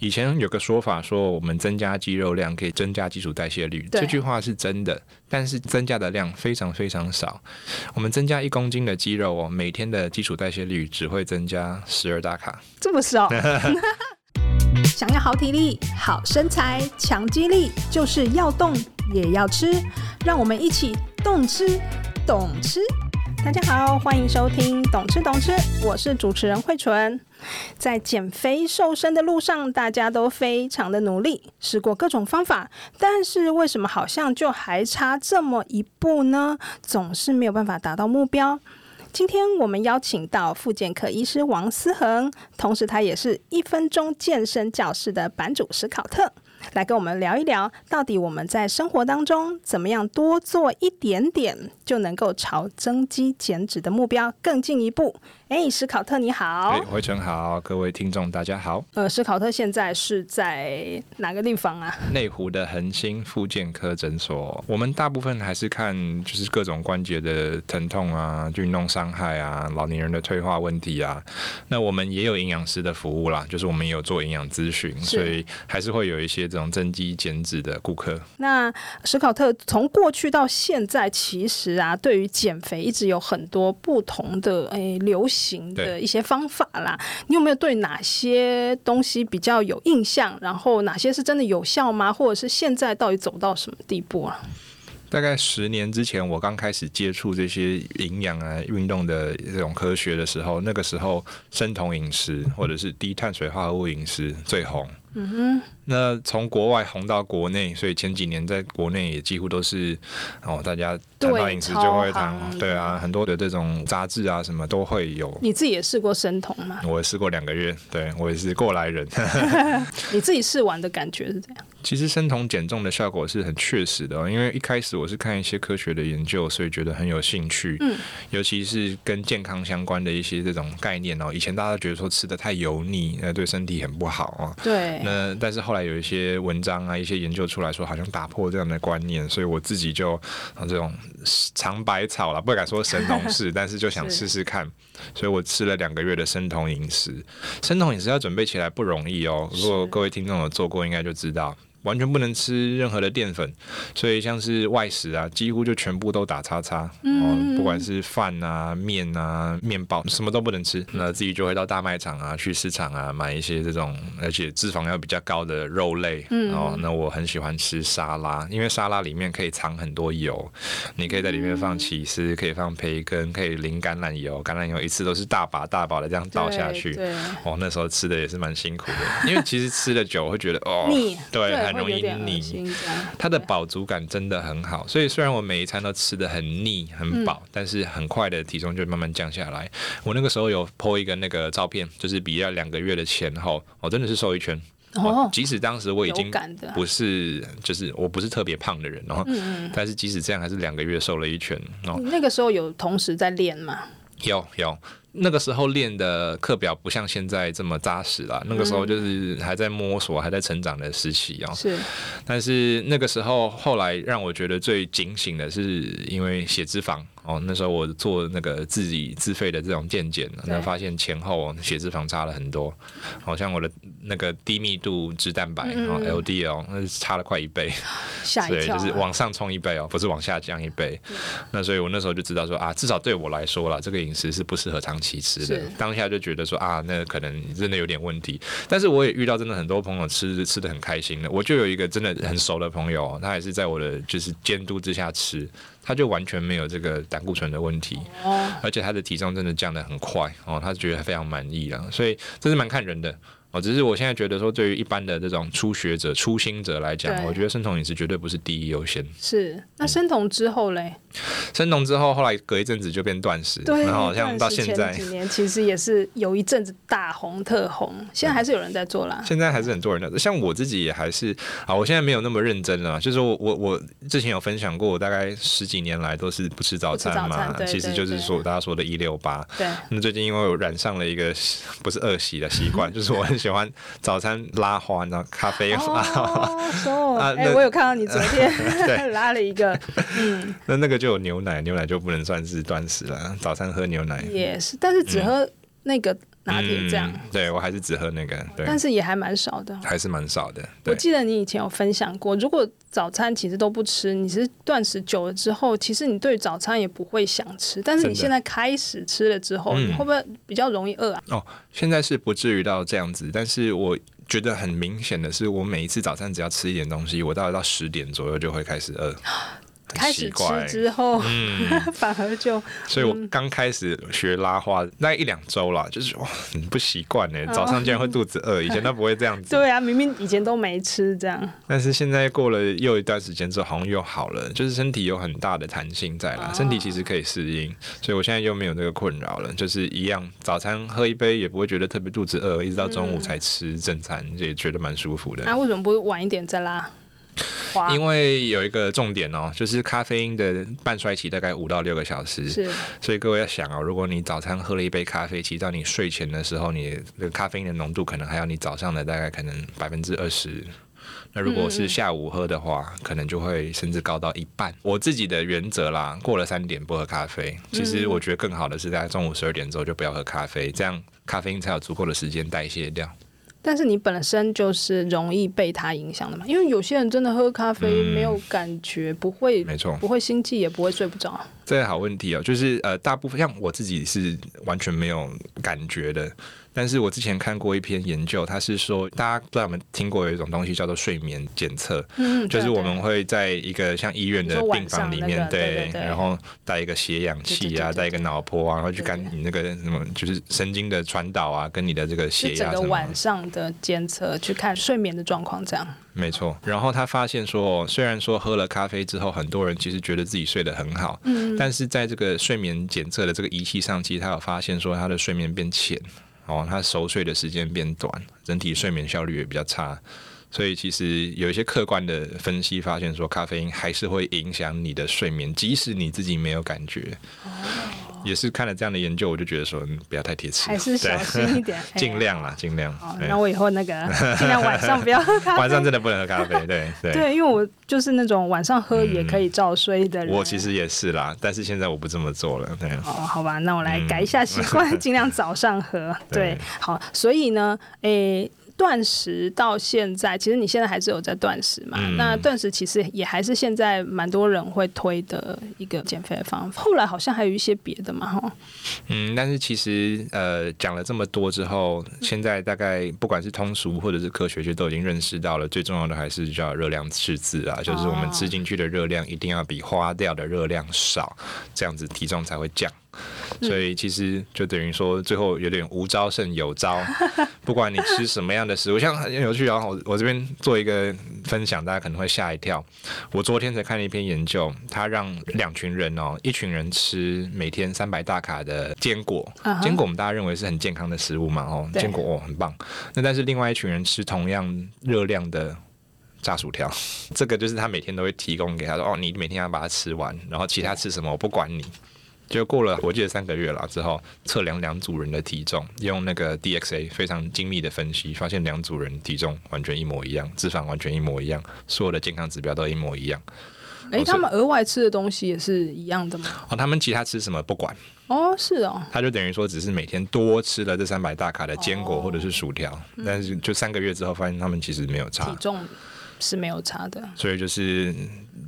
以前有个说法说，我们增加肌肉量可以增加基础代谢率，这句话是真的，但是增加的量非常非常少。我们增加一公斤的肌肉哦，每天的基础代谢率只会增加十二大卡，这么少。想要好体力、好身材、强肌力，就是要动也要吃。让我们一起动吃、懂吃。大家好，欢迎收听《懂吃懂吃》，我是主持人慧纯。在减肥瘦身的路上，大家都非常的努力，试过各种方法，但是为什么好像就还差这么一步呢？总是没有办法达到目标。今天我们邀请到复健科医师王思恒，同时他也是一分钟健身教室的版主史考特，来跟我们聊一聊，到底我们在生活当中怎么样多做一点点，就能够朝增肌减脂的目标更进一步。哎，史考特你好，哎，慧纯好，各位听众大家好。呃，史考特现在是在哪个地方啊？内湖的恒星复健科诊所。我们大部分还是看就是各种关节的疼痛啊、运动伤害啊、老年人的退化问题啊。那我们也有营养师的服务啦，就是我们也有做营养咨询，所以还是会有一些这种增肌减脂的顾客。那史考特从过去到现在，其实啊，对于减肥一直有很多不同的诶流。行的一些方法啦，你有没有对哪些东西比较有印象？然后哪些是真的有效吗？或者是现在到底走到什么地步啊？大概十年之前，我刚开始接触这些营养啊、运动的这种科学的时候，那个时候生酮饮食或者是低碳水化合物饮食最红。嗯哼。那从国外红到国内，所以前几年在国内也几乎都是哦，大家谈到饮食就会谈，对啊，很多的这种杂志啊什么都会有。你自己也试过生酮吗？我也试过两个月，对我也是过来人。你自己试完的感觉是怎样？其实生酮减重的效果是很确实的，因为一开始我是看一些科学的研究，所以觉得很有兴趣。嗯，尤其是跟健康相关的一些这种概念哦，以前大家都觉得说吃的太油腻，那对身体很不好啊。对。那但是后来。有一些文章啊，一些研究出来说，好像打破这样的观念，所以我自己就这种尝百草了，不敢说神农氏，但是就想试试看，所以我吃了两个月的生酮饮食。生酮饮食要准备起来不容易哦，如果各位听众有做过，应该就知道。完全不能吃任何的淀粉，所以像是外食啊，几乎就全部都打叉叉。嗯，不管是饭啊、面啊、面包，什么都不能吃。那自己就会到大卖场啊、去市场啊买一些这种，而且脂肪要比较高的肉类。嗯，哦，那我很喜欢吃沙拉，因为沙拉里面可以藏很多油，你可以在里面放起司，可以放培根，可以淋橄榄油，橄榄油一次都是大把大把的这样倒下去。对，哦，那时候吃的也是蛮辛苦的，因为其实吃的久会觉得哦，对。很容易腻，它的饱足感真的很好，所以虽然我每一餐都吃的很腻很饱，嗯，但是很快的体重就慢慢降下来。我那个时候有 po 一个那个照片，就是比较两个月的前后，我真的是瘦一圈。哦，即使当时我已经不是，就是我不是特别胖的人，然后，但是即使这样，还是两个月瘦了一圈。哦，那个时候有同时在练吗？有有。那个时候练的课表不像现在这么扎实了，那个时候就是还在摸索、还在成长的时期啊。是，但是那个时候后来让我觉得最警醒的是，因为血脂肪。哦，那时候我做那个自己自费的这种健检，那发现前后血脂肪差了很多，好像我的那个低密度脂蛋白哦 LDL 那是差了快一倍，对，就是往上冲一倍哦，不是往下降一倍。那所以我那时候就知道说啊，至少对我来说啦，这个饮食是不适合长期吃的。当下就觉得说啊，那可能真的有点问题。但是我也遇到真的很多朋友吃吃的很开心的，我就有一个真的很熟的朋友，他也是在我的就是监督之下吃。他就完全没有这个胆固醇的问题，而且他的体重真的降得很快哦，他觉得非常满意了，所以这是蛮看人的。哦，只是我现在觉得说，对于一般的这种初学者、初心者来讲，我觉得生酮饮食绝对不是第一优先。是，那生酮之后嘞？生酮之后，后来隔一阵子就变断食，对，然后好像到现在几年，其实也是有一阵子大红特红，现在还是有人在做啦。现在还是很多人在做，像我自己也还是啊，我现在没有那么认真了，就是我我我之前有分享过，我大概十几年来都是不吃早餐嘛，其实就是说大家说的一六八。对。那最近因为我染上了一个 不是恶习的习惯，就是我很。喜欢早餐拉花，然后咖啡花。哦，哎，我有看到你昨天 拉了一个，嗯，那那个就有牛奶，牛奶就不能算是断食了。早餐喝牛奶也是，但是只喝那个拿铁这样。嗯、对我还是只喝那个，对，但是也还蛮少的，还是蛮少的。我记得你以前有分享过，如果早餐其实都不吃，你是断食久了之后，其实你对早餐也不会想吃。但是你现在开始吃了之后，你会不会比较容易饿啊？哦，现在是不至于到这样子，但是我觉得很明显的是，我每一次早餐只要吃一点东西，我大概到十点左右就会开始饿。开始吃之后，嗯、反而就 所以我刚开始学拉花，那、嗯、一两周啦，就是哇，很不习惯呢。早上竟然会肚子饿，以前都不会这样子。对啊，明明以前都没吃这样。但是现在过了又一段时间之后，好像又好了，就是身体有很大的弹性在啦，身体其实可以适应，所以我现在又没有那个困扰了，就是一样，早餐喝一杯也不会觉得特别肚子饿，一直到中午才吃正餐，也觉得蛮舒服的。那、为什么不晚一点再拉？因为有一个重点哦，就是咖啡因的半衰期大概五到六个小时，是，所以各位要想哦，如果你早餐喝了一杯咖啡，其实到你睡前的时候，你的咖啡因的浓度可能还有你早上的大概可能百分之二十。那如果是下午喝的话，可能就会甚至高到一半。我自己的原则啦，过了三点不喝咖啡。其实我觉得更好的是在中午十二点之后就不要喝咖啡，这样咖啡因才有足够的时间代谢掉。但是你本身就是容易被它影响的嘛，因为有些人真的喝咖啡没有感觉，嗯、不会，没错，不会心悸，也不会睡不着。这个好问题哦，就是呃，大部分像我自己是完全没有感觉的。但是我之前看过一篇研究，它是说，大家不知道有没有听过有一种东西叫做睡眠检测，嗯，就是我们会在一个像医院的病房里面，那个、对，然后带一个血氧器啊，带一个脑波啊，然后去干你那个什么，就是神经的传导啊，跟你的这个血压，整个晚上的监测，去看睡眠的状况，这样。没错，然后他发现说，虽然说喝了咖啡之后，很多人其实觉得自己睡得很好，嗯，但是在这个睡眠检测的这个仪器上，其实他有发现说，他的睡眠变浅。哦，他熟睡的时间变短，整体睡眠效率也比较差，所以其实有一些客观的分析发现说，咖啡因还是会影响你的睡眠，即使你自己没有感觉。哦也是看了这样的研究，我就觉得说不要太贴切，还是小心一点，尽量啦，尽量。那我以后那个 尽量晚上不要喝咖啡，晚上真的不能喝咖啡，对对。对，因为我就是那种晚上喝也可以照睡的人。我其实也是啦，但是现在我不这么做了。对。哦，好吧，那我来改一下习惯，尽量早上喝。对，好，所以呢，诶。断食到现在，其实你现在还是有在断食嘛？嗯、那断食其实也还是现在蛮多人会推的一个减肥的方法。后来好像还有一些别的嘛，哈。嗯，但是其实呃讲了这么多之后，现在大概不管是通俗或者是科学界都已经认识到了，最重要的还是叫热量赤字啊，就是我们吃进去的热量一定要比花掉的热量少，这样子体重才会降。所以其实就等于说，最后有点无招胜有招。不管你吃什么样的食物，像很有趣啊，我我这边做一个分享，大家可能会吓一跳。我昨天才看了一篇研究，他让两群人哦，一群人吃每天三百大卡的坚果，坚果我们大家认为是很健康的食物嘛，哦，坚果哦很棒。那但是另外一群人吃同样热量的炸薯条，这个就是他每天都会提供给他说，哦，你每天要把它吃完，然后其他吃什么我不管你。就过了，我记得三个月了之后，测量两组人的体重，用那个 DXA 非常精密的分析，发现两组人体重完全一模一样，脂肪完全一模一样，所有的健康指标都一模一样。哎、欸，他们额外吃的东西也是一样的吗？哦，他们其他吃什么不管。哦，是哦。他就等于说，只是每天多吃了这三百大卡的坚果或者是薯条，哦，但是就三个月之后，发现他们其实没有差。体重是没有差的。所以就是。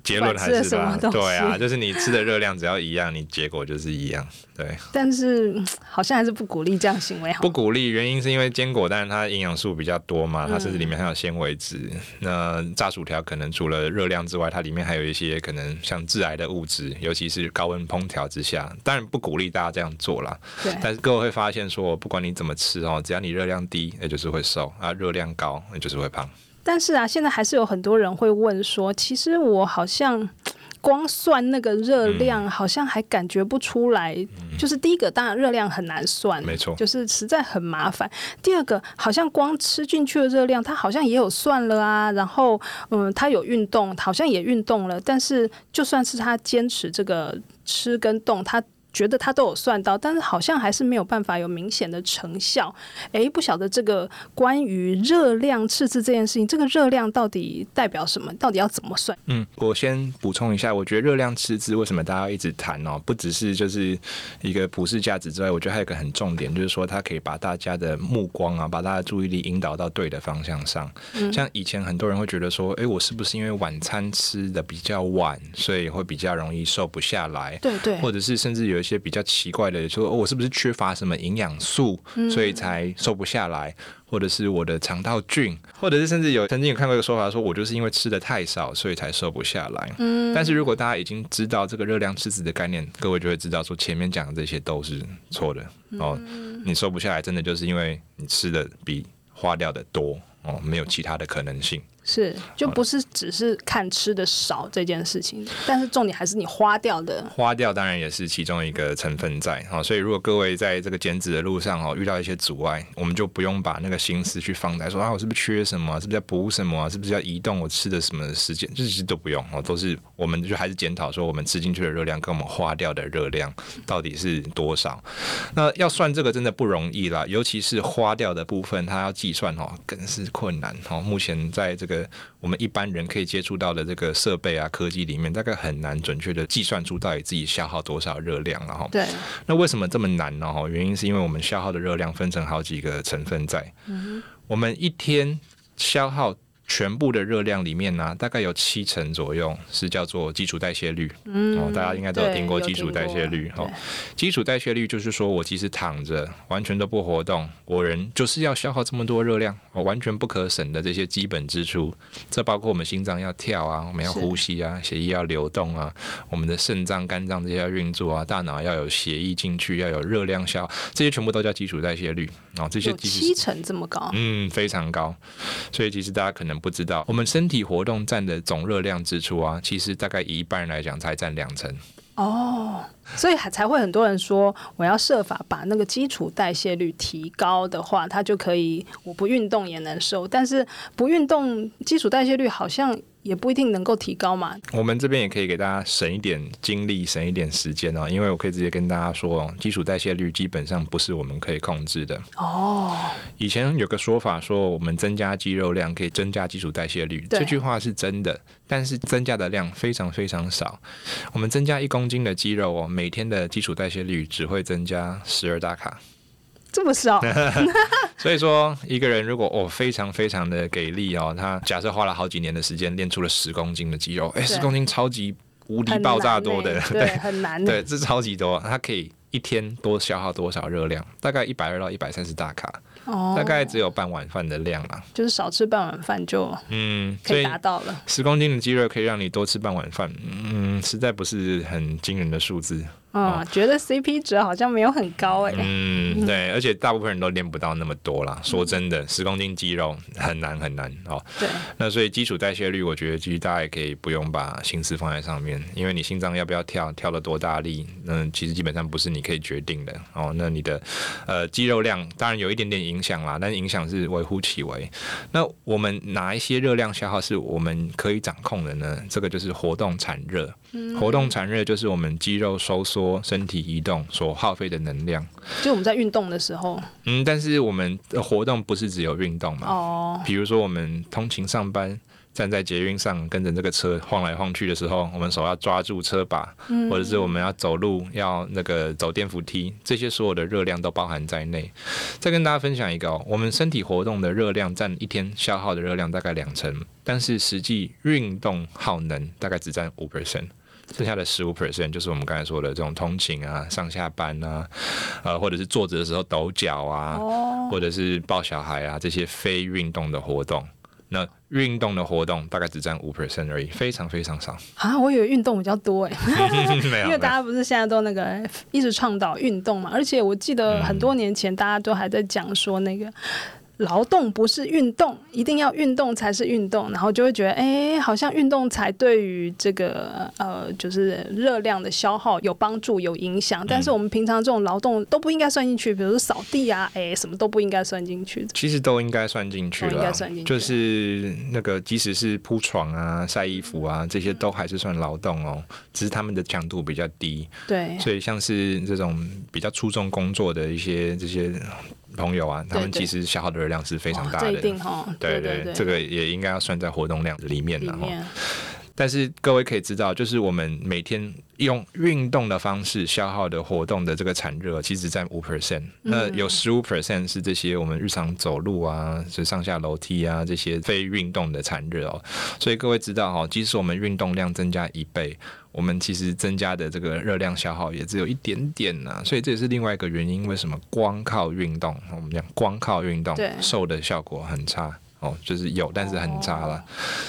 结论还是吧，对啊，就是你吃的热量只要一样，你结果就是一样，对。但是好像还是不鼓励这样行为，不鼓励，原因是因为坚果，但是它营养素比较多嘛，它甚至里面还有纤维质。嗯、那炸薯条可能除了热量之外，它里面还有一些可能像致癌的物质，尤其是高温烹调之下，当然不鼓励大家这样做啦。对。但是各位会发现说，不管你怎么吃哦，只要你热量低，那就是会瘦啊；热量高，那就是会胖。但是啊，现在还是有很多人会问说，其实我好像光算那个热量，好像还感觉不出来。嗯、就是第一个，当然热量很难算，没错，就是实在很麻烦。第二个，好像光吃进去的热量，它好像也有算了啊。然后，嗯，他有运动，好像也运动了。但是，就算是他坚持这个吃跟动，他觉得他都有算到，但是好像还是没有办法有明显的成效。诶，不晓得这个关于热量赤字这件事情，这个热量到底代表什么？到底要怎么算？嗯，我先补充一下，我觉得热量赤字为什么大家一直谈哦？不只是就是一个普世价值之外，我觉得还有一个很重点，就是说它可以把大家的目光啊，把大家注意力引导到对的方向上。嗯，像以前很多人会觉得说，诶，我是不是因为晚餐吃的比较晚，所以会比较容易瘦不下来？对对，或者是甚至有一些比较奇怪的，说我是不是缺乏什么营养素，所以才瘦不下来？或者是我的肠道菌，或者是甚至有曾经有看过一个说法，说我就是因为吃的太少，所以才瘦不下来。嗯，但是如果大家已经知道这个热量赤字的概念，各位就会知道说前面讲的这些都是错的哦。你瘦不下来，真的就是因为你吃的比花掉的多哦，没有其他的可能性。是，就不是只是看吃的少这件事情，但是重点还是你花掉的。花掉当然也是其中一个成分在哈，所以如果各位在这个减脂的路上哦遇到一些阻碍，我们就不用把那个心思去放在说啊我是不是缺什么，是不是要补什么，是不是要移动我吃的什么时间，这些都不用哦，都是我们就还是检讨说我们吃进去的热量跟我们花掉的热量到底是多少。那要算这个真的不容易啦，尤其是花掉的部分，它要计算哦更是困难哦。目前在这个我们一般人可以接触到的这个设备啊、科技里面，大概很难准确的计算出到底自己消耗多少热量了哈。对。那为什么这么难呢？哈，原因是因为我们消耗的热量分成好几个成分在。嗯。我们一天消耗。全部的热量里面呢、啊，大概有七成左右是叫做基础代谢率。嗯，哦，大家应该都有听过基础代谢率。哦，基础代谢率就是说我其实躺着完全都不活动，我人就是要消耗这么多热量，我完全不可省的这些基本支出。这包括我们心脏要跳啊，我们要呼吸啊，血液要流动啊，我们的肾脏、肝脏这些要运作啊，大脑要有血液进去，要有热量消，这些全部都叫基础代谢率。哦，这些七成这么高？嗯，非常高。所以其实大家可能。不知道，我们身体活动占的总热量支出啊，其实大概以一般人来讲才占两成。哦，所以还才会很多人说，我要设法把那个基础代谢率提高的话，它就可以，我不运动也能瘦。但是不运动，基础代谢率好像。也不一定能够提高嘛。我们这边也可以给大家省一点精力，省一点时间哦。因为我可以直接跟大家说哦，基础代谢率基本上不是我们可以控制的。哦。以前有个说法说，我们增加肌肉量可以增加基础代谢率，这句话是真的，但是增加的量非常非常少。我们增加一公斤的肌肉哦，每天的基础代谢率只会增加十二大卡。这么少，所以说一个人如果哦非常非常的给力哦，他假设花了好几年的时间练出了十公斤的肌肉，哎，十公斤超级无敌爆炸多的，对，很难，对，这超级多，他可以一天多消耗多少热量？大概一百二到一百三十大卡。哦，大概只有半碗饭的量啊，就是少吃半碗饭就嗯可以达到了。十公斤的肌肉可以让你多吃半碗饭，嗯，实在不是很惊人的数字。哦，哦觉得 CP 值好像没有很高哎。嗯，对，而且大部分人都练不到那么多啦。说真的，十公斤肌肉很难很难哦。对。那所以基础代谢率，我觉得其实大家也可以不用把心思放在上面，因为你心脏要不要跳，跳了多大力，那其实基本上不是你可以决定的哦。那你的呃肌肉量当然有一点点影响啦，但是影响是微乎其微。那我们哪一些热量消耗是我们可以掌控的呢？这个就是活动产热。活动产热就是我们肌肉收缩、身体移动所耗费的能量。就我们在运动的时候。嗯，但是我们的活动不是只有运动嘛？哦。比如说我们通勤上班。站在捷运上跟着这个车晃来晃去的时候，我们手要抓住车把，或者是我们要走路要那个走电扶梯，这些所有的热量都包含在内。再跟大家分享一个哦，我们身体活动的热量占一天消耗的热量大概两成，但是实际运动耗能大概只占五 percent，剩下的十五 percent 就是我们刚才说的这种通勤啊、上下班啊，呃，或者是坐着的时候抖脚啊，或者是抱小孩啊这些非运动的活动。那运动的活动大概只占五 percent 而已，非常非常少。啊！我以为运动比较多哎，因为大家不是现在都那个一直倡导运动嘛，而且我记得很多年前大家都还在讲说那个劳动不是运动，一定要运动才是运动，然后就会觉得，哎，好像运动才对于这个呃，就是热量的消耗有帮助、有影响。但是我们平常这种劳动都不应该算进去，比如说扫地啊，哎，什么都不应该算进去。其实都应该算进去了，应该算进去。就是那个，即使是铺床啊、晒衣服啊，这些都还是算劳动哦，只是他们的强度比较低。对，所以像是这种比较出众工作的一些这些。朋友啊，他们其实消耗的热量是非常大的。对对，对对对，这个也应该要算在活动量里面了哈。但是各位可以知道，就是我们每天用运动的方式消耗的活动的这个产热，其实占五 percent。那有十五 percent 是这些我们日常走路啊，是上下楼梯啊这些非运动的产热哦。所以各位知道哈，即使我们运动量增加一倍，我们其实增加的这个热量消耗也只有一点点呐、啊。所以这也是另外一个原因，为什么光靠运动，我们讲光靠运动瘦的效果很差。哦，就是有，但是很差了。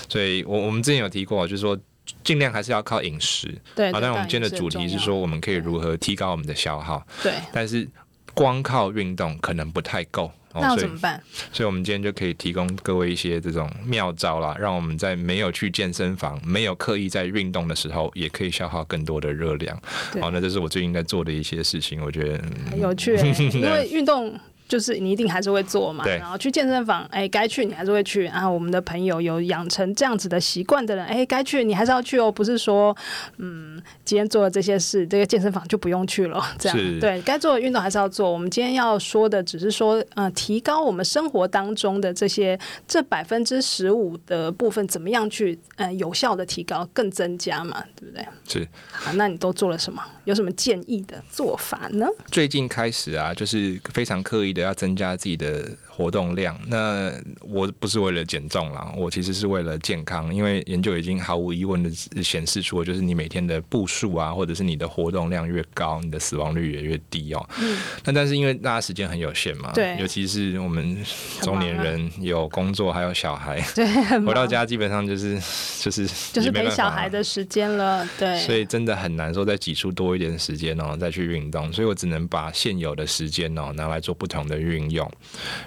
所以我我们之前有提过，就是说尽量还是要靠饮食。对。好，但我们今天的主题是说，我们可以如何提高我们的消耗。对。但是光靠运动可能不太够。那怎么办？所以我们今天就可以提供各位一些这种妙招啦，让我们在没有去健身房、没有刻意在运动的时候，也可以消耗更多的热量。好，那这是我最近在做的一些事情，我觉得很有趣，因为运动。就是你一定还是会做嘛，然后去健身房，哎，该去你还是会去。然后我们的朋友有养成这样子的习惯的人，哎，该去你还是要去哦，不是说，嗯，今天做了这些事，这个健身房就不用去了，这样对，该做的运动还是要做。我们今天要说的只是说，呃，提高我们生活当中的这些这百分之十五的部分，怎么样去呃有效的提高，更增加嘛，对不对？是。好，那你都做了什么？有什么建议的做法呢？最近开始啊，就是非常刻意的要增加自己的活动量。那我不是为了减重啦，我其实是为了健康。因为研究已经毫无疑问的显示出，就是你每天的步数啊，或者是你的活动量越高，你的死亡率也越低哦。嗯。那但是因为大家时间很有限嘛，对，尤其是我们中年人有工作还有小孩，对，回到家基本上就是就是就是陪小孩的时间了，对。所以真的很难说再挤出多一点时间哦，再去运动。所以我只能把现有的时间哦拿来做不同的运用。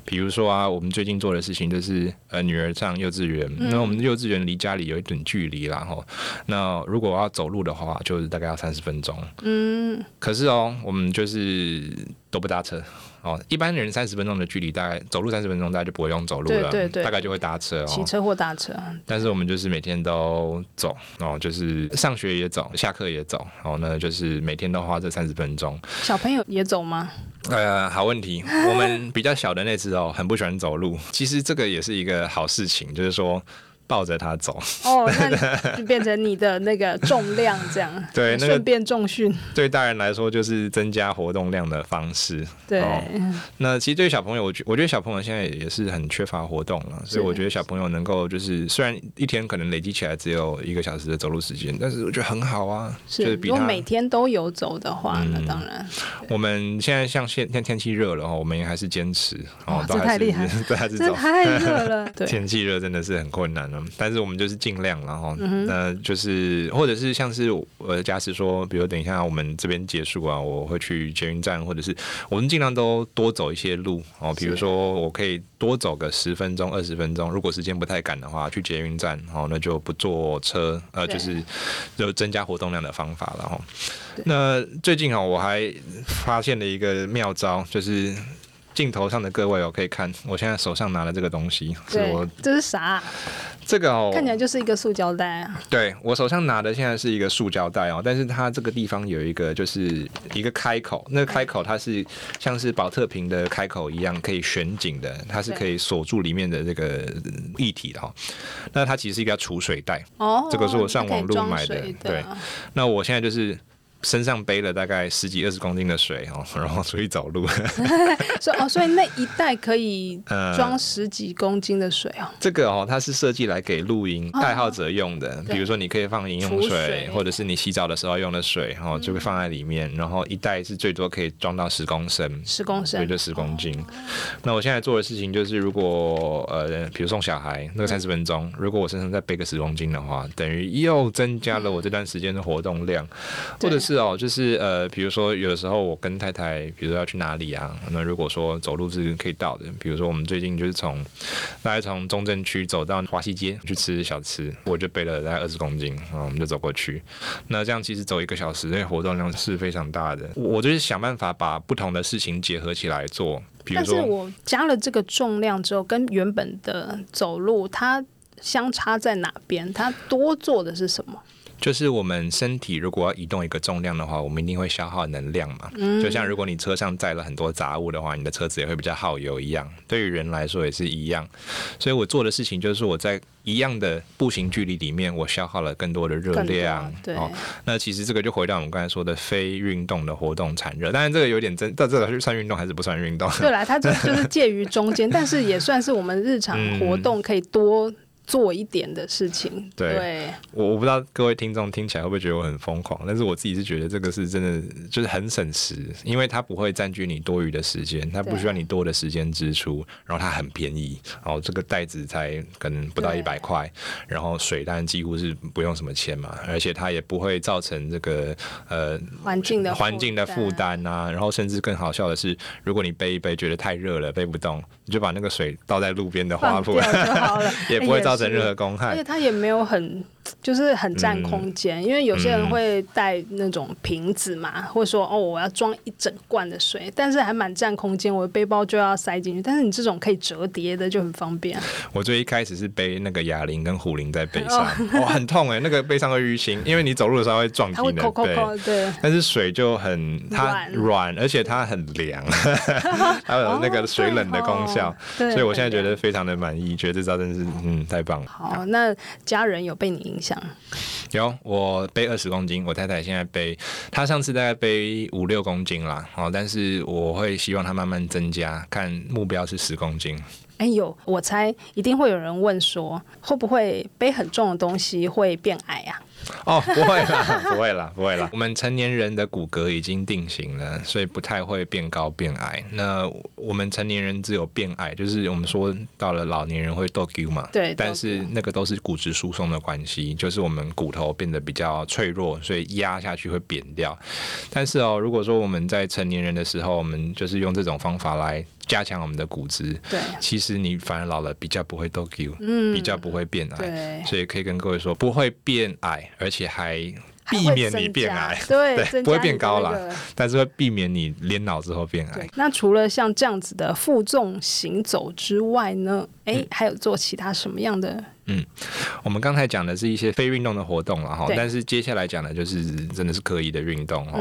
比如说啊，我们最近做的事情就是呃，女儿上幼稚园，那、嗯、我们幼稚园离家里有一点距离啦吼。那如果我要走路的话，就是大概要三十分钟。嗯。可是哦，我们就是都不搭车。哦，一般人三十分钟的距离，大概走路三十分钟，大家就不会用走路了，对对对，大概就会搭车哦，骑车或搭车。但是我们就是每天都走，哦，就是上学也走，下课也走，然后呢就是每天都花这三十分钟。小朋友也走吗？呃，好问题。我们比较小的那只哦，很不喜欢走路。其实这个也是一个好事情，就是说。抱着它走哦，那就变成你的那个重量这样，对，顺便重训。对大人来说就是增加活动量的方式。对，哦、那其实对于小朋友，我觉我觉得小朋友现在也是很缺乏活动了，所以我觉得小朋友能够就是虽然一天可能累积起来只有一个小时的走路时间，但是我觉得很好啊。是，就是比如果每天都有走的话，那当然。嗯、我们现在像现天天气热了哈，我们也还是坚持哦，这太厉害，对，还是走。太热了，对，天气热真的是很困难。但是我们就是尽量，然后那就是或者是像是我假使说，比如等一下我们这边结束啊，我会去捷运站，或者是我们尽量都多走一些路哦。比如说我可以多走个十分钟、二十分钟，如果时间不太赶的话，去捷运站哦，那就不坐车，呃，就是就增加活动量的方法了哈。那最近啊，我还发现了一个妙招，就是。镜头上的各位哦，可以看我现在手上拿的这个东西，是我这是啥？这个哦，看起来就是一个塑胶袋啊。对，我手上拿的现在是一个塑胶袋哦，但是它这个地方有一个就是一个开口，那个开口它是像是保特瓶的开口一样，可以旋紧的，它是可以锁住里面的这个液体的哈。那它其实是一个储水袋哦，这个是我上网路买的。对，那我现在就是。身上背了大概十几二十公斤的水哦，然后出去走路。所以哦，所以那一袋可以 装十几公斤的水哦。呃、这个哦，它是设计来给露营爱好者用的。哦、比如说，你可以放饮用水，水或者是你洗澡的时候用的水，哦，就会放在里面。嗯、然后一袋是最多可以装到十公升，十公升，对，就十公斤。哦、那我现在做的事情就是，如果呃，比如送小孩那个三十分钟，嗯、如果我身上再背个十公斤的话，等于又增加了我这段时间的活动量，嗯、或者是。是哦，就是呃，比如说有的时候我跟太太，比如说要去哪里啊，那如果说走路是可以到的，比如说我们最近就是从大概从中正区走到华西街去吃小吃，我就背了大概二十公斤，然后我们就走过去。那这样其实走一个小时，那活动量是非常大的。我就是想办法把不同的事情结合起来做。但是我加了这个重量之后，跟原本的走路它相差在哪边？它多做的是什么？就是我们身体如果要移动一个重量的话，我们一定会消耗能量嘛。嗯。就像如果你车上载了很多杂物的话，你的车子也会比较耗油一样。对于人来说也是一样。所以我做的事情就是我在一样的步行距离里面，我消耗了更多的热量。对。哦，那其实这个就回到我们刚才说的非运动的活动产热。当然这个有点真，到这个是算运动还是不算运动？对啦，它这就是介于中间，但是也算是我们日常活动可以多。做一点的事情，对，我我不知道各位听众听起来会不会觉得我很疯狂，但是我自己是觉得这个是真的，就是很省时，因为它不会占据你多余的时间，它不需要你多的时间支出，然后它很便宜，然后这个袋子才可能不到一百块，然后水当然几乎是不用什么钱嘛，而且它也不会造成这个呃环境的环境的负担。啊，然后甚至更好笑的是，如果你背一背觉得太热了背不动，你就把那个水倒在路边的花圃，也不会造。造成任何公害，而且他也没有很。就是很占空间，嗯，因为有些人会带那种瓶子嘛，嗯、或者说哦，我要装一整罐的水，但是还蛮占空间，我的背包就要塞进去。但是你这种可以折叠的就很方便。我最一开始是背那个哑铃跟壶铃在背上，哦，哦很痛哎，那个背上会淤青，因为你走路的时候会撞击你的背。对，对，但是水就很它软，而且它很凉，还有那个水冷的功效，哦，所以我现在觉得非常的满意，觉得这招真是嗯太棒了。好，那家人有被你影响有，我背二十公斤，我太太现在背，她上次大概背五六公斤啦，哦，但是我会希望她慢慢增加，看目标是十公斤。哎呦，我猜一定会有人问说，会不会背很重的东西会变矮啊？哦，不会啦，不会啦，不会啦。我们成年人的骨骼已经定型了，所以不太会变高变矮。那我们成年人只有变矮，就是我们说到了老年人会倒 Q 嘛。对。但是那个都是骨质疏松的关系，就是我们骨头变得比较脆弱，所以压下去会扁掉。但是哦，如果说我们在成年人的时候，我们就是用这种方法来。加强我们的骨质，对，其实你反而老了比较不会都 Q，嗯，比较不会变矮，对，所以可以跟各位说，不会变矮，而且还避免你变矮，对，对，不会变高啦，但是会避免你连脑之后变矮。那除了像这样子的负重行走之外呢？哎、欸，还有做其他什么样的？嗯，我们刚才讲的是一些非运动的活动了哈，但是接下来讲的就是真的是刻意的运动哈。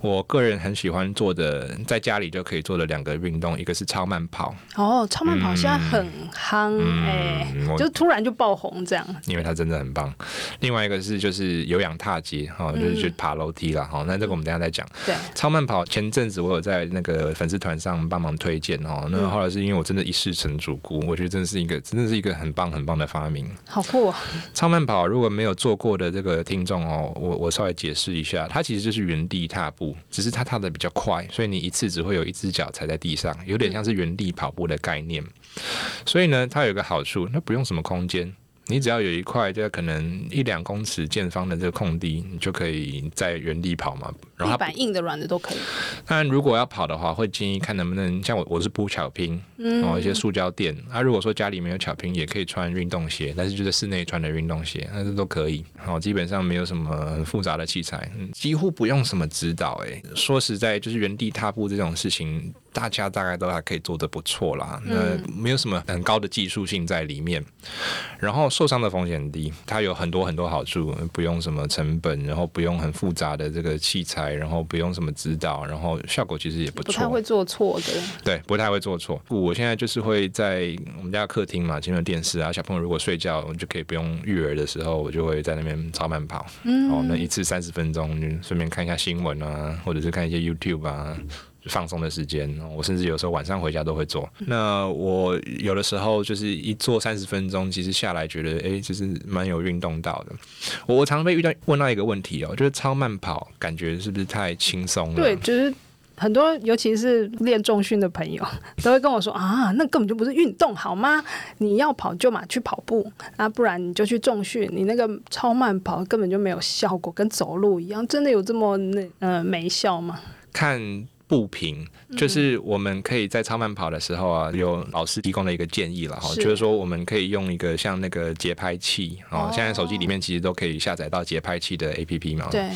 我个人很喜欢做的，在家里就可以做的两个运动，一个是超慢跑。哦，超慢跑现在很夯哎、嗯欸，就突然就爆红这样。因为它真的很棒。另外一个是就是有氧踏阶哈，就是去爬楼梯了哈。那这个我们等下再讲。对，超慢跑前阵子我有在那个粉丝团上帮忙推荐哦。那后来是因为我真的一试成主顾，我觉得真的是一个真的是一个很棒很棒的发明。好酷哦！超慢跑如果没有做过的这个听众哦，我我稍微解释一下，它其实就是原地踏步，只是它踏的比较快，所以你一次只会有一只脚踩在地上，有点像是原地跑步的概念。所以呢，它有一个好处，它不用什么空间。你只要有一块，就可能一两公尺见方的这个空地，你就可以在原地跑嘛。然后地板硬的、软的都可以。但如果要跑的话，会建议看能不能像我，我是铺巧拼，然后一些塑胶垫。啊，如果说家里没有巧拼，也可以穿运动鞋，但是就在室内穿的运动鞋，那这都可以。好，基本上没有什么很复杂的器材，几乎不用什么指导。哎，说实在，就是原地踏步这种事情。大家大概都还可以做得不错啦，那没有什么很高的技术性在里面，然后受伤的风险低，它有很多很多好处，不用什么成本，然后不用很复杂的这个器材，然后不用什么指导，然后效果其实也不错，不太会做错的，对，不太会做错。我现在就是会在我们家客厅嘛，前面有电视啊，小朋友如果睡觉，我就可以不用育儿的时候，我就会在那边超慢跑，嗯，哦，那一次三十分钟，顺便看一下新闻啊，或者是看一些 YouTube 啊。放松的时间，我甚至有时候晚上回家都会做。那我有的时候就是一做三十分钟，其实下来觉得，哎、欸，其实蛮有运动到的。我我常被遇到问到一个问题哦，就是超慢跑感觉是不是太轻松了？对，就是很多尤其是练重训的朋友 都会跟我说啊，那根本就不是运动好吗？你要跑就嘛去跑步啊，不然你就去重训，你那个超慢跑根本就没有效果，跟走路一样，真的有这么那呃没效吗？看。不平就是我们可以在超慢跑的时候啊，有老师提供的一个建议了哈，就是说我们可以用一个像那个节拍器哦，现在手机里面其实都可以下载到节拍器的 APP 嘛。对。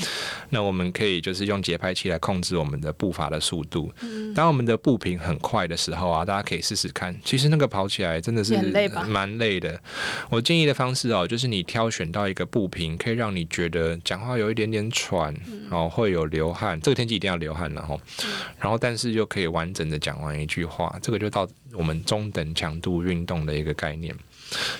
那我们可以就是用节拍器来控制我们的步伐的速度。当我们的步频很快的时候啊，大家可以试试看。其实那个跑起来真的是蛮累的。我建议的方式哦，就是你挑选到一个步频，可以让你觉得讲话有一点点喘然后，会有流汗。这个天气一定要流汗了哈。然后，但是又可以完整的讲完一句话，这个就到我们中等强度运动的一个概念，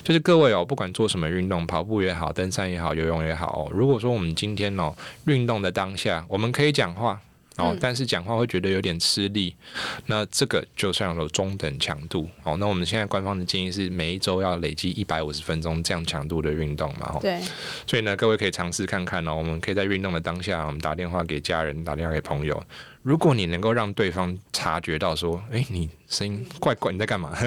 就是各位哦，不管做什么运动，跑步也好，登山也好，游泳也好哦，如果说我们今天哦运动的当下，我们可以讲话。哦，但是讲话会觉得有点吃力，那这个就算有中等强度。哦，那我们现在官方的建议是每一周要累积一百五十分钟这样强度的运动嘛。对。所以呢，各位可以尝试看看哦，我们可以在运动的当下，我们打电话给家人，打电话给朋友。如果你能够让对方察觉到说，哎，你声音怪怪，你在干嘛？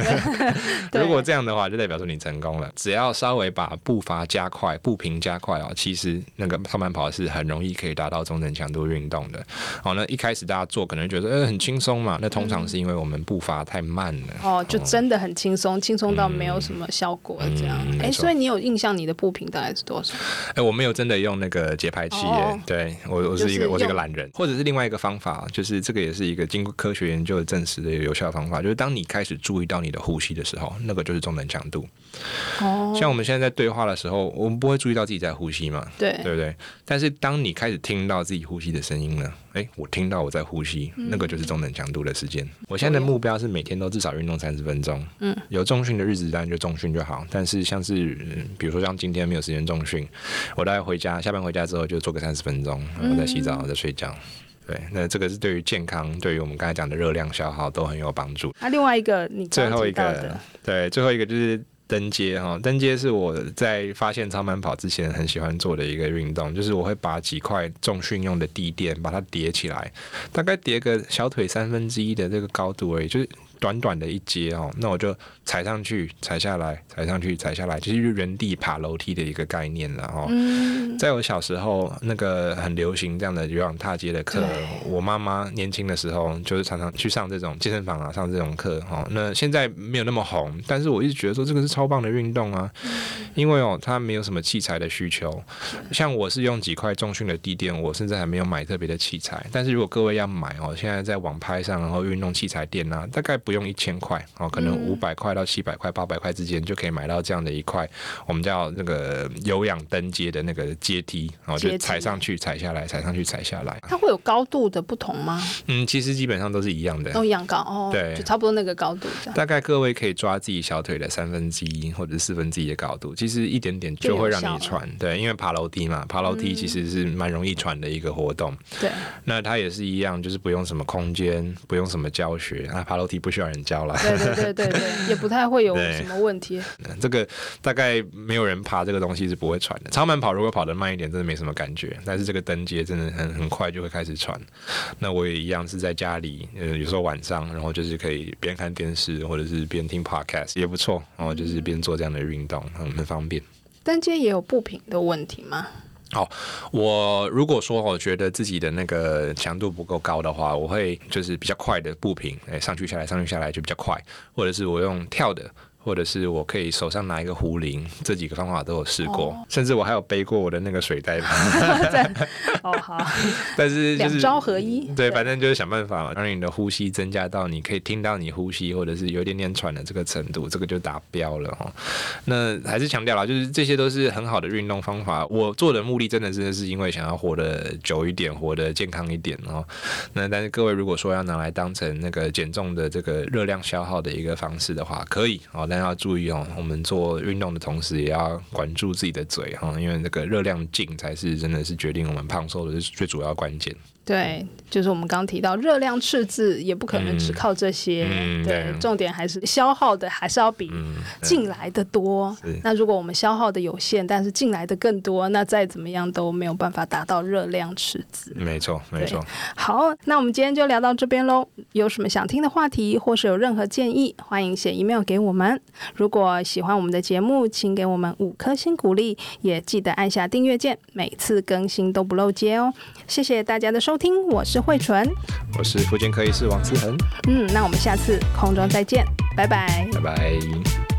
如果这样的话，就代表说你成功了。只要稍微把步伐加快，步频加快哦，其实那个超慢跑是很容易可以达到中等强度运动的。好，那一开始大家做可能觉得呃很轻松嘛，那通常是因为我们步伐太慢了。哦，就真的很轻松，轻松到没有什么效果这样。哎、嗯，所以你有印象你的步频大概是多少？哎，我没有真的用那个节拍器耶。哦、对我，我是一个我是一个懒人，或者是另外一个方法。就是这个也是一个经过科学研究的证实的一个有效方法，就是当你开始注意到你的呼吸的时候，那个就是中等强度。哦，像我们现在在对话的时候，我们不会注意到自己在呼吸嘛？对，对不对？但是当你开始听到自己呼吸的声音呢？诶，我听到我在呼吸，那个就是中等强度的时间。我现在的目标是每天都至少运动三十分钟。嗯，有重训的日子当然就重训就好，但是像是比如说像今天没有时间重训，我大概回家下班回家之后就做个三十分钟，然后再洗澡再睡觉。对，那这个是对于健康，对于我们刚才讲的热量消耗都很有帮助。那、啊、另外一个，你最后一个，对，最后一个就是登阶哈。登阶是我在发现超慢跑之前很喜欢做的一个运动，就是我会把几块重训用的地垫把它叠起来，大概叠个小腿三分之一的这个高度而已，就是。短短的一阶哦，那我就踩上去，踩下来，踩上去，踩下来，就是原地爬楼梯的一个概念了哦。在我小时候，那个很流行这样的有氧踏阶的课，我妈妈年轻的时候就是常常去上这种健身房啊，上这种课哦。那现在没有那么红，但是我一直觉得说这个是超棒的运动啊，因为哦，它没有什么器材的需求。像我是用几块重训的地垫，我甚至还没有买特别的器材。但是如果各位要买哦，现在在网拍上，然后运动器材店啊，大概。不用一千块哦，可能五百块到七百块、八百块之间就可以买到这样的一块，我们叫那个有氧登阶的那个阶梯，然后就踩上去、踩下来、踩上去、踩下来。它会有高度的不同吗？嗯，其实基本上都是一样的，都一样高哦。对，就差不多那个高度。大概各位可以抓自己小腿的三分之一或者四分之一的高度，其实一点点就会让你喘。对，因为爬楼梯嘛，爬楼梯其实是蛮容易喘的一个活动。对，那它也是一样，就是不用什么空间，不用什么教学啊，爬楼梯不需要。需要人教了，对对对对对，也不太会有 什么问题。这个大概没有人爬这个东西是不会喘的。超慢跑如果跑得慢一点，真的没什么感觉。但是这个登阶真的很很快就会开始喘。那我也一样是在家里，呃，有时候晚上，然后就是可以边看电视或者是边听 podcast 也不错。然后就是边做这样的运动，很很方便。登阶也有不平的问题吗？好、我如果说我觉得自己的那个强度不够高的话，我会就是比较快的步频，哎，上去下来，上去下来就比较快，或者是我用跳的。或者是我可以手上拿一个壶铃，这几个方法都有试过，哦、甚至我还有背过我的那个水袋。哦好，但是就是两招合一，对，反正就是想办法让你的呼吸增加到你可以听到你呼吸，或者是有一点点喘的这个程度，这个就达标了哈。那还是强调了，就是这些都是很好的运动方法。我做的目的真的真的是因为想要活得久一点，活得健康一点哦。那但是各位如果说要拿来当成那个减重的这个热量消耗的一个方式的话，可以哦。但要注意哦，我们做运动的同时也要管住自己的嘴哈，因为那个热量进才是真的是决定我们胖瘦的最主要关键。对，就是我们刚刚提到热量赤字，也不可能只靠这些。嗯嗯、对，对，重点还是消耗的还是要比进来的多。嗯、那如果我们消耗的有限，但是进来的更多，那再怎么样都没有办法达到热量赤字。没错，没错。好，那我们今天就聊到这边喽。有什么想听的话题，或是有任何建议，欢迎写 email 给我们。如果喜欢我们的节目，请给我们五颗星鼓励，也记得按下订阅键，每次更新都不漏接哦。谢谢大家的收听，我是慧纯，我是复健科医师王思恒。嗯，那我们下次空中再见，拜拜，拜拜。